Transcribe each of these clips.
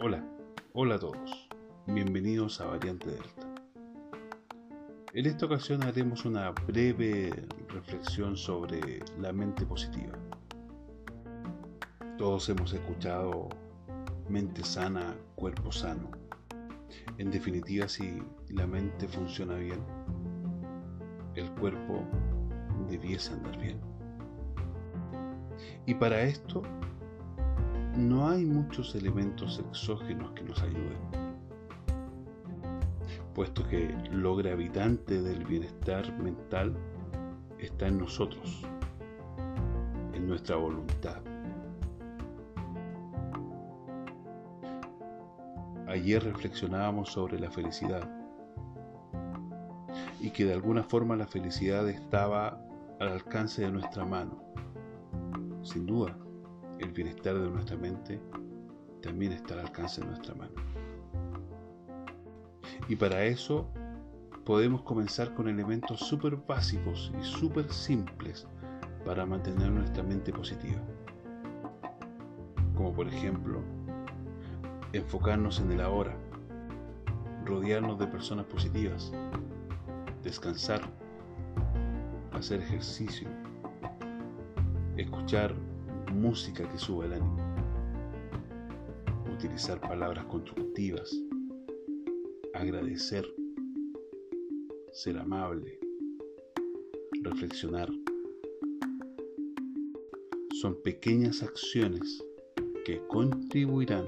Hola, hola a todos. Bienvenidos a Variante Delta. En esta ocasión haremos una breve reflexión sobre la mente positiva. Todos hemos escuchado mente sana, cuerpo sano. En definitiva, si la mente funciona bien, el cuerpo debiese andar bien. Y para esto no hay muchos elementos exógenos que nos ayuden, puesto que lo gravitante del bienestar mental está en nosotros, en nuestra voluntad. Ayer reflexionábamos sobre la felicidad y que de alguna forma la felicidad estaba al alcance de nuestra mano. Sin duda, el bienestar de nuestra mente también está al alcance de nuestra mano. Y para eso podemos comenzar con elementos súper básicos y súper simples para mantener nuestra mente positiva. Como por ejemplo, enfocarnos en el ahora, rodearnos de personas positivas, descansar, hacer ejercicio, escuchar música que suba el ánimo, utilizar palabras constructivas, agradecer, ser amable, reflexionar. Son pequeñas acciones que contribuirán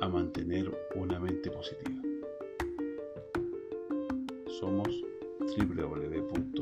a mantener una mente positiva. Somos www.variantedelta.cl